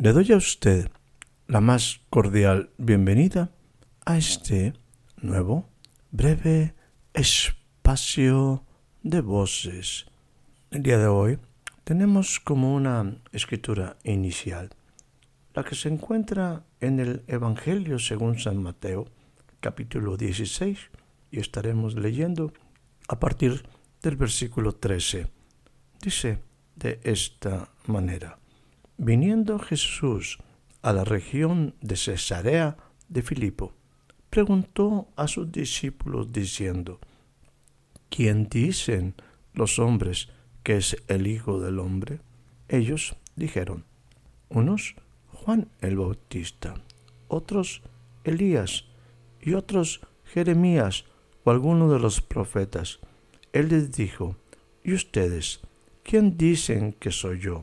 Le doy a usted la más cordial bienvenida a este nuevo, breve espacio de voces. El día de hoy tenemos como una escritura inicial la que se encuentra en el Evangelio según San Mateo, capítulo 16, y estaremos leyendo a partir del versículo 13. Dice de esta manera. Viniendo Jesús a la región de Cesarea de Filipo, preguntó a sus discípulos diciendo, ¿quién dicen los hombres que es el Hijo del Hombre? Ellos dijeron, unos Juan el Bautista, otros Elías y otros Jeremías o alguno de los profetas. Él les dijo, ¿y ustedes quién dicen que soy yo?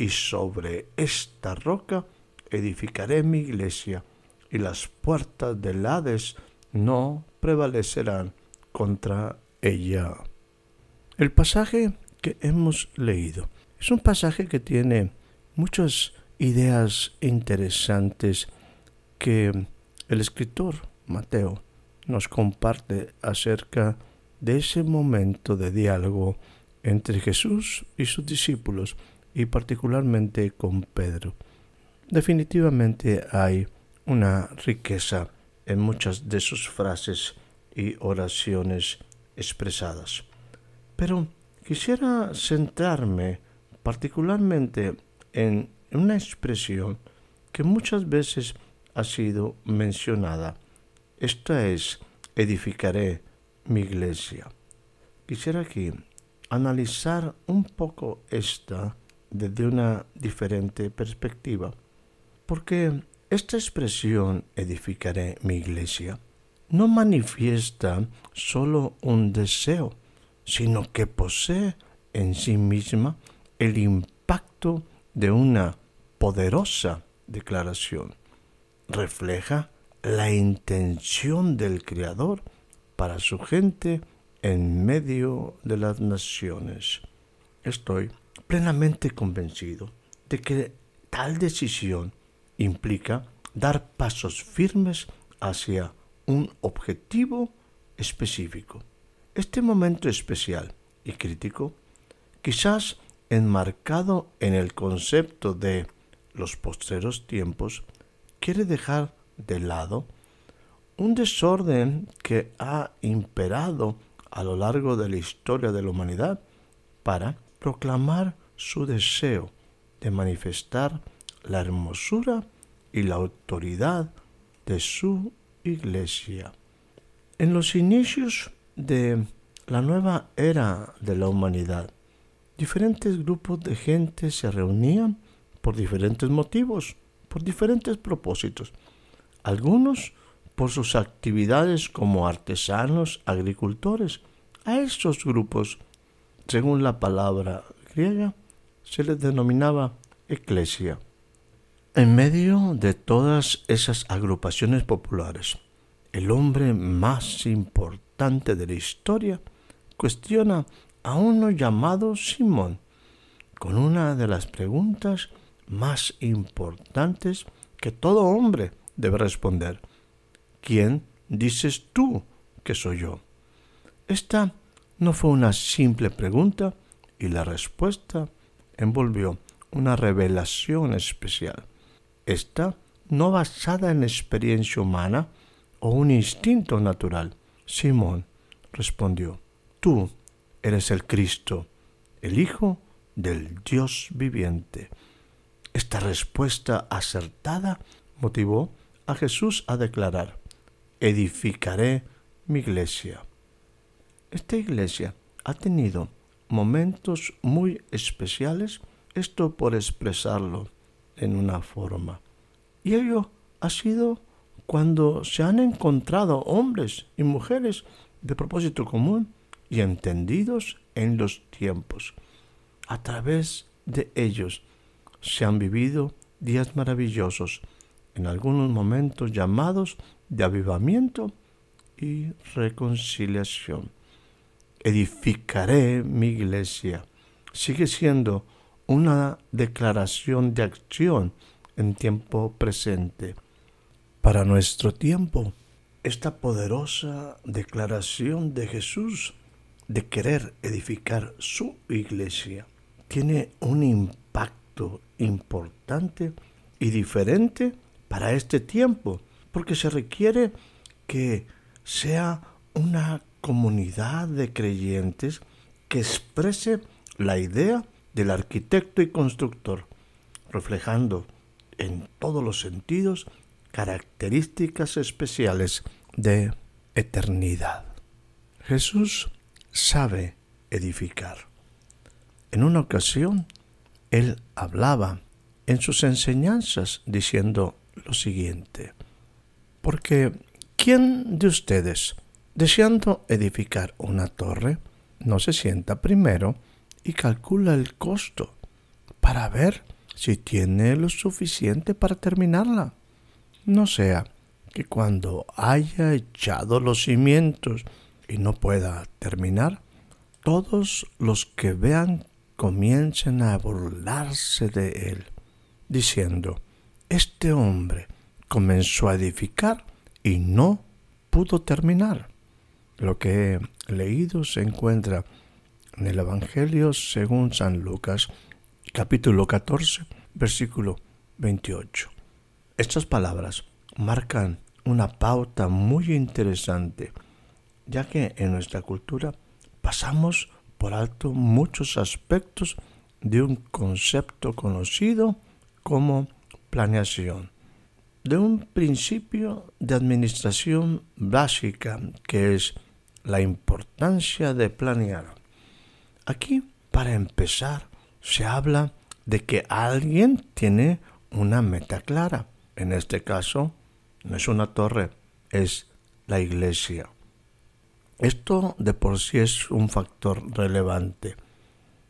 y sobre esta roca edificaré mi iglesia, y las puertas del Hades no prevalecerán contra ella. El pasaje que hemos leído es un pasaje que tiene muchas ideas interesantes que el escritor Mateo nos comparte acerca de ese momento de diálogo entre Jesús y sus discípulos y particularmente con Pedro. Definitivamente hay una riqueza en muchas de sus frases y oraciones expresadas. Pero quisiera centrarme particularmente en una expresión que muchas veces ha sido mencionada. Esta es, edificaré mi iglesia. Quisiera aquí analizar un poco esta desde una diferente perspectiva, porque esta expresión edificaré mi iglesia no manifiesta solo un deseo, sino que posee en sí misma el impacto de una poderosa declaración. Refleja la intención del Creador para su gente en medio de las naciones. Estoy plenamente convencido de que tal decisión implica dar pasos firmes hacia un objetivo específico. Este momento especial y crítico, quizás enmarcado en el concepto de los postreros tiempos, quiere dejar de lado un desorden que ha imperado a lo largo de la historia de la humanidad para proclamar su deseo de manifestar la hermosura y la autoridad de su iglesia. En los inicios de la nueva era de la humanidad, diferentes grupos de gente se reunían por diferentes motivos, por diferentes propósitos. Algunos por sus actividades como artesanos, agricultores. A estos grupos, según la palabra griega, se les denominaba eclesia. En medio de todas esas agrupaciones populares, el hombre más importante de la historia cuestiona a uno llamado Simón con una de las preguntas más importantes que todo hombre debe responder. ¿Quién dices tú que soy yo? Esta No fue una simple pregunta y la respuesta envolvió una revelación especial. Esta no basada en experiencia humana o un instinto natural. Simón respondió, tú eres el Cristo, el Hijo del Dios viviente. Esta respuesta acertada motivó a Jesús a declarar, edificaré mi iglesia. Esta iglesia ha tenido momentos muy especiales, esto por expresarlo en una forma. Y ello ha sido cuando se han encontrado hombres y mujeres de propósito común y entendidos en los tiempos. A través de ellos se han vivido días maravillosos, en algunos momentos llamados de avivamiento y reconciliación. Edificaré mi iglesia. Sigue siendo una declaración de acción en tiempo presente. Para nuestro tiempo, esta poderosa declaración de Jesús de querer edificar su iglesia tiene un impacto importante y diferente para este tiempo, porque se requiere que sea una comunidad de creyentes que exprese la idea del arquitecto y constructor, reflejando en todos los sentidos características especiales de eternidad. Jesús sabe edificar. En una ocasión, él hablaba en sus enseñanzas diciendo lo siguiente, porque ¿quién de ustedes, deseando edificar una torre, no se sienta primero y calcula el costo para ver si tiene lo suficiente para terminarla? No sea que cuando haya echado los cimientos y no pueda terminar, todos los que vean comiencen a burlarse de él, diciendo, este hombre comenzó a edificar y no pudo terminar. Lo que he leído se encuentra en el Evangelio según San Lucas, capítulo 14, versículo 28. Estas palabras marcan una pauta muy interesante, ya que en nuestra cultura pasamos por alto muchos aspectos de un concepto conocido como planeación, de un principio de administración básica que es la importancia de planear. Aquí, para empezar, se habla de que alguien tiene una meta clara. En este caso, no es una torre, es la iglesia. Esto de por sí es un factor relevante,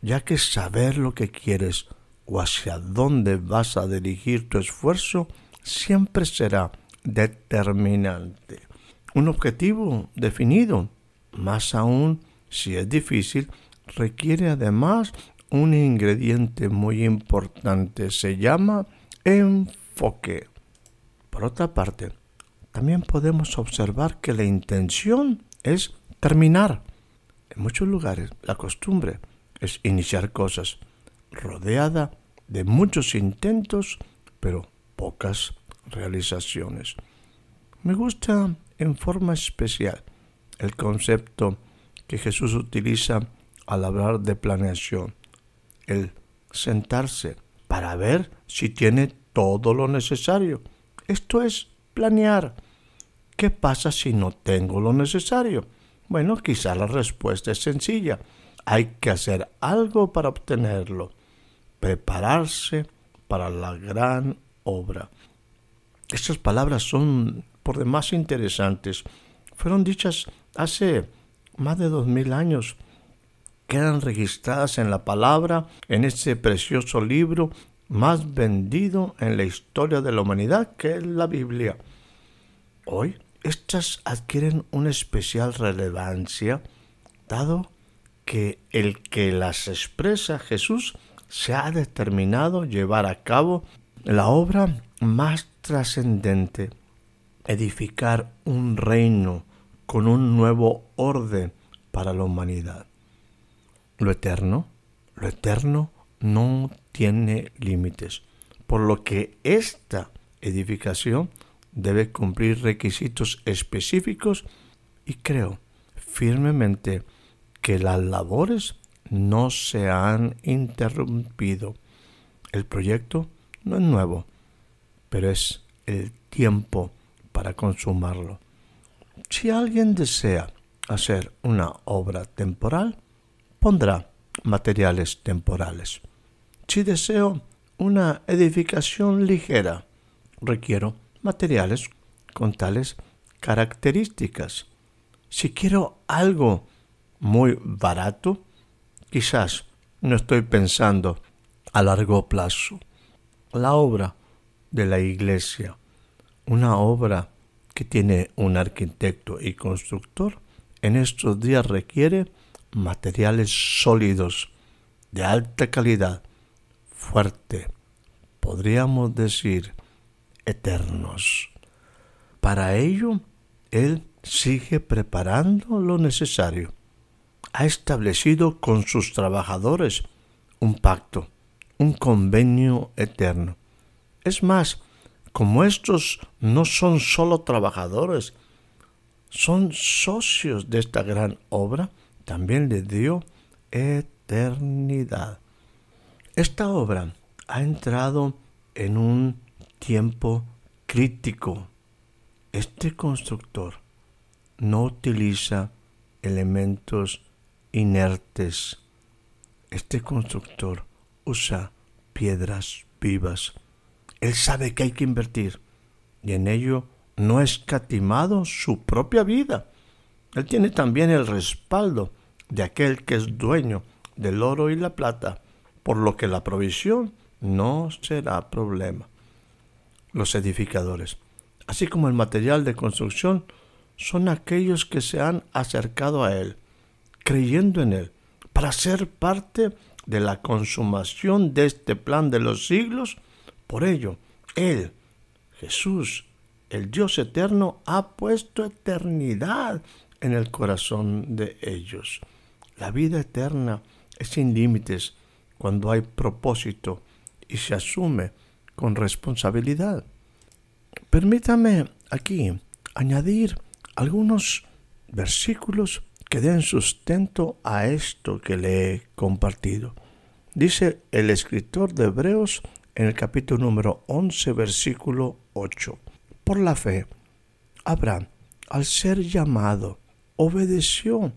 ya que saber lo que quieres o hacia dónde vas a dirigir tu esfuerzo siempre será determinante. Un objetivo definido, más aún si es difícil, requiere además un ingrediente muy importante, se llama enfoque. Por otra parte, también podemos observar que la intención es terminar. En muchos lugares la costumbre es iniciar cosas rodeada de muchos intentos, pero pocas realizaciones. Me gusta en forma especial el concepto que Jesús utiliza al hablar de planeación, el sentarse para ver si tiene todo lo necesario esto es planear. ¿Qué pasa si no tengo lo necesario? Bueno, quizá la respuesta es sencilla. Hay que hacer algo para obtenerlo. Prepararse para la gran obra. Estas palabras son por demás interesantes. Fueron dichas hace más de dos mil años. Quedan registradas en la palabra, en este precioso libro más vendido en la historia de la humanidad, que es la Biblia. Hoy estas adquieren una especial relevancia, dado que el que las expresa Jesús se ha determinado llevar a cabo la obra más trascendente, edificar un reino con un nuevo orden para la humanidad. Lo eterno, lo eterno no tiene límites, por lo que esta edificación debe cumplir requisitos específicos y creo firmemente que las labores no se han interrumpido. El proyecto no es nuevo, pero es el tiempo para consumarlo. Si alguien desea hacer una obra temporal, pondrá materiales temporales. Si deseo una edificación ligera, requiero materiales con tales características. Si quiero algo muy barato, quizás no estoy pensando a largo plazo. La obra de la iglesia, una obra que tiene un arquitecto y constructor, en estos días requiere materiales sólidos, de alta calidad, fuerte, podríamos decir, eternos. Para ello, Él sigue preparando lo necesario. Ha establecido con sus trabajadores un pacto, un convenio eterno. Es más, como estos no son solo trabajadores, son socios de esta gran obra, también le dio eternidad. Esta obra ha entrado en un tiempo crítico. Este constructor no utiliza elementos inertes. Este constructor usa piedras vivas. Él sabe que hay que invertir y en ello no ha escatimado su propia vida. Él tiene también el respaldo de aquel que es dueño del oro y la plata, por lo que la provisión no será problema. Los edificadores, así como el material de construcción, son aquellos que se han acercado a Él, creyendo en Él, para ser parte de la consumación de este plan de los siglos. Por ello, Él, Jesús, el Dios eterno, ha puesto eternidad en el corazón de ellos. La vida eterna es sin límites cuando hay propósito y se asume con responsabilidad. Permítame aquí añadir algunos versículos que den sustento a esto que le he compartido. Dice el escritor de Hebreos en el capítulo número 11, versículo 8. Por la fe, Abraham, al ser llamado, obedeció,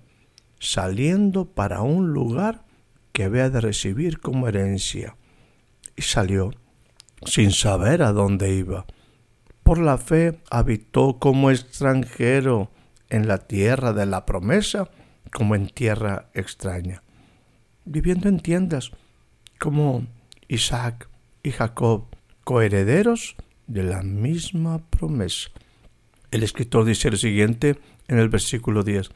saliendo para un lugar que había de recibir como herencia, y salió sin saber a dónde iba. Por la fe habitó como extranjero en la tierra de la promesa, como en tierra extraña, viviendo en tiendas como Isaac y Jacob, coherederos de la misma promesa. El escritor dice lo siguiente en el versículo 10,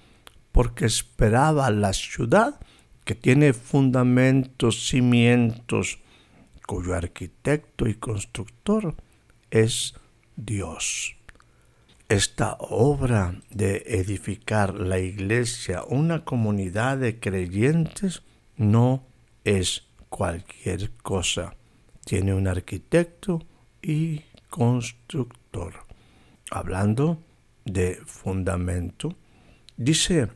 porque esperaba la ciudad que tiene fundamentos, cimientos, cuyo arquitecto y constructor es Dios. Esta obra de edificar la iglesia, una comunidad de creyentes, no es cualquier cosa. Tiene un arquitecto y constructor. Hablando de fundamento, dice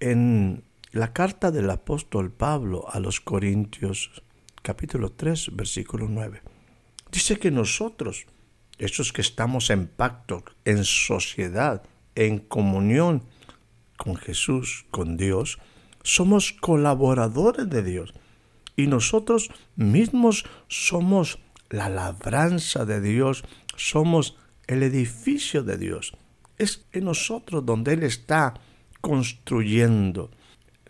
en la carta del apóstol Pablo a los Corintios, capítulo 3, versículo 9, dice que nosotros, esos que estamos en pacto, en sociedad, en comunión con Jesús, con Dios, somos colaboradores de Dios y nosotros mismos somos la labranza de Dios, somos el edificio de Dios. Es en nosotros donde Él está construyendo.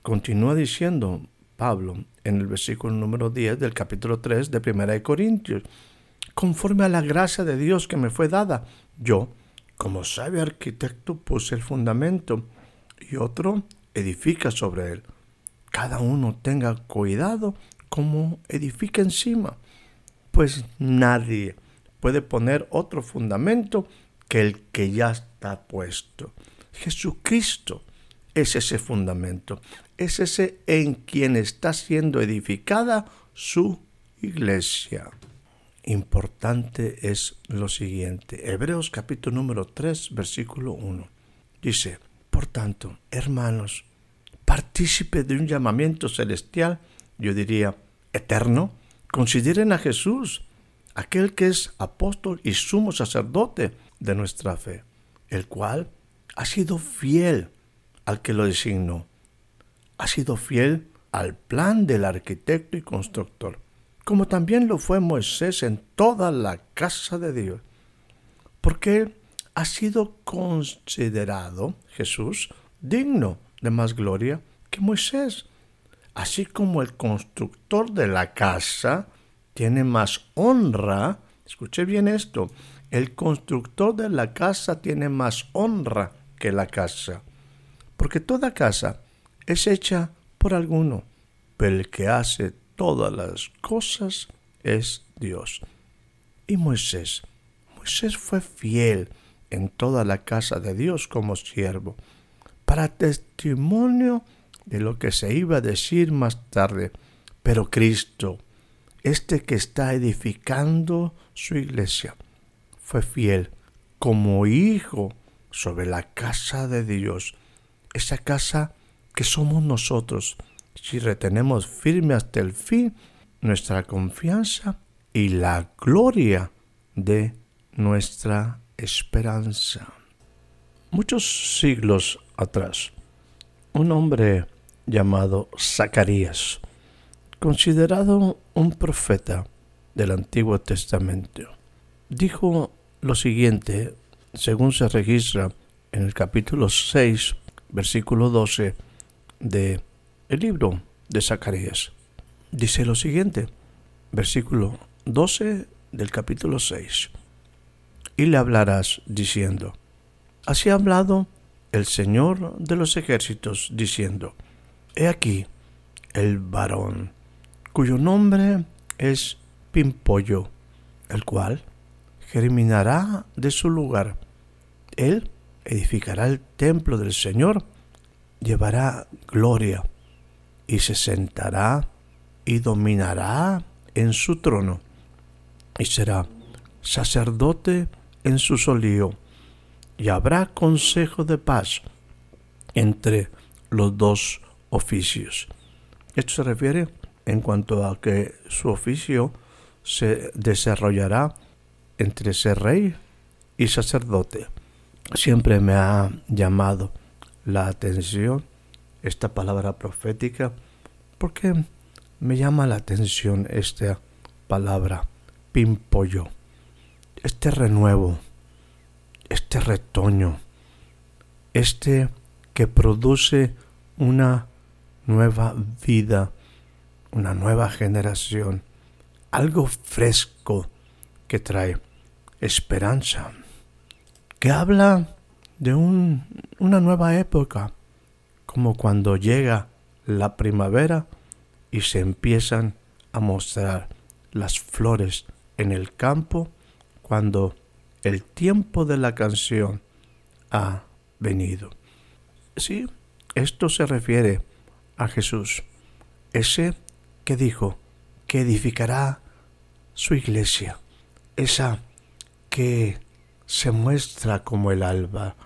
Continúa diciendo Pablo en el versículo número 10 del capítulo 3 de Primera de Corintios, conforme a la gracia de Dios que me fue dada, yo, como sabio arquitecto, puse el fundamento y otro edifica sobre él. Cada uno tenga cuidado como edifica encima, pues nadie puede poner otro fundamento que el que ya está puesto. Jesucristo es ese fundamento, es ese en quien está siendo edificada su iglesia. Importante es lo siguiente. Hebreos capítulo número 3, versículo 1. Dice, por tanto, hermanos, partícipe de un llamamiento celestial, yo diría eterno, consideren a Jesús, aquel que es apóstol y sumo sacerdote de nuestra fe, el cual ha sido fiel al que lo designó, ha sido fiel al plan del arquitecto y constructor, como también lo fue Moisés en toda la casa de Dios, porque ha sido considerado Jesús digno de más gloria que Moisés, así como el constructor de la casa tiene más honra, escuche bien esto, el constructor de la casa tiene más honra que la casa, porque toda casa es hecha por alguno, pero el que hace todas las cosas es Dios. Y Moisés, Moisés fue fiel en toda la casa de Dios como siervo, para testimonio de lo que se iba a decir más tarde. Pero Cristo, este que está edificando su iglesia, fue fiel como hijo sobre la casa de Dios, esa casa que somos nosotros, si retenemos firme hasta el fin nuestra confianza y la gloria de nuestra esperanza. Muchos siglos atrás, un hombre llamado Zacarías, considerado un profeta del Antiguo Testamento, dijo lo siguiente, según se registra en el capítulo 6, versículo 12 de el libro de Zacarías. Dice lo siguiente, versículo 12 del capítulo 6 y le hablarás diciendo, Así ha hablado el Señor de los ejércitos, diciendo, He aquí el varón, cuyo nombre es Pimpollo, el cual germinará de su lugar. Él edificará el templo del Señor, llevará gloria, y se sentará y dominará en su trono, y será sacerdote en su solío, y habrá consejo de paz entre los dos oficios. Esto se refiere en cuanto a que su oficio se desarrollará entre ser rey y sacerdote. Siempre me ha llamado la atención esta palabra profética porque me llama la atención esta palabra pimpollo este renuevo, este retoño, este que produce una nueva vida, una nueva generación, algo fresco que trae esperanza, que habla de una nueva época, como cuando llega la primavera y se empiezan a mostrar las flores en el campo cuando el tiempo de la canción ha venido. Sí, esto se refiere a Jesús, ese que dijo que edificará su iglesia, esa que se muestra como el alba,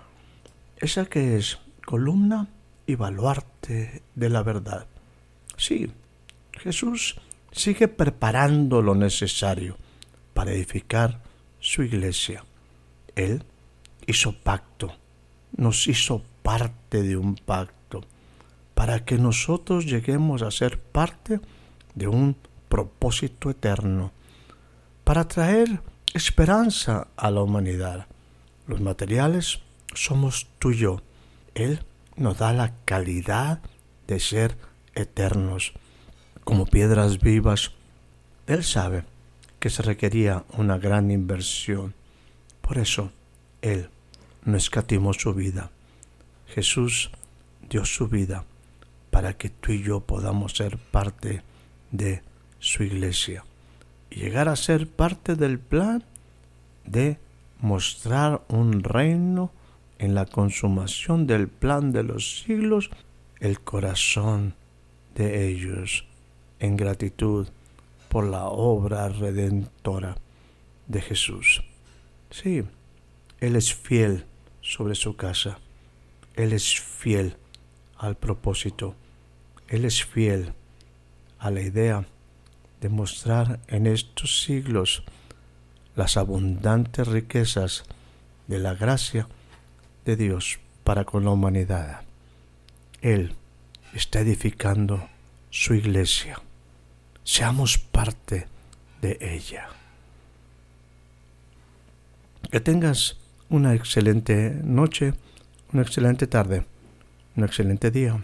esa que es columna y baluarte de la verdad. Sí, Jesús sigue preparando lo necesario para edificar su iglesia. Él hizo pacto, nos hizo parte de un pacto, para que nosotros lleguemos a ser parte de un propósito eterno, para traer esperanza a la humanidad. Los materiales somos tú yo. Él nos da la calidad de ser eternos, como piedras vivas. Él sabe que se requería una gran inversión. Por eso Él no escatimó su vida. Jesús dio su vida para que tú y yo podamos ser parte de su iglesia y llegar a ser parte del plan de mostrar un reino en la consumación del plan de los siglos el corazón de ellos en gratitud por la obra redentora de Jesús. Sí, Él es fiel sobre su casa. Él es fiel al propósito. Él es fiel a la idea de mostrar en estos siglos las abundantes riquezas de la gracia de Dios para con la humanidad. Él está edificando su iglesia. Seamos parte de ella. Que tengas una excelente noche, una excelente tarde, un excelente día.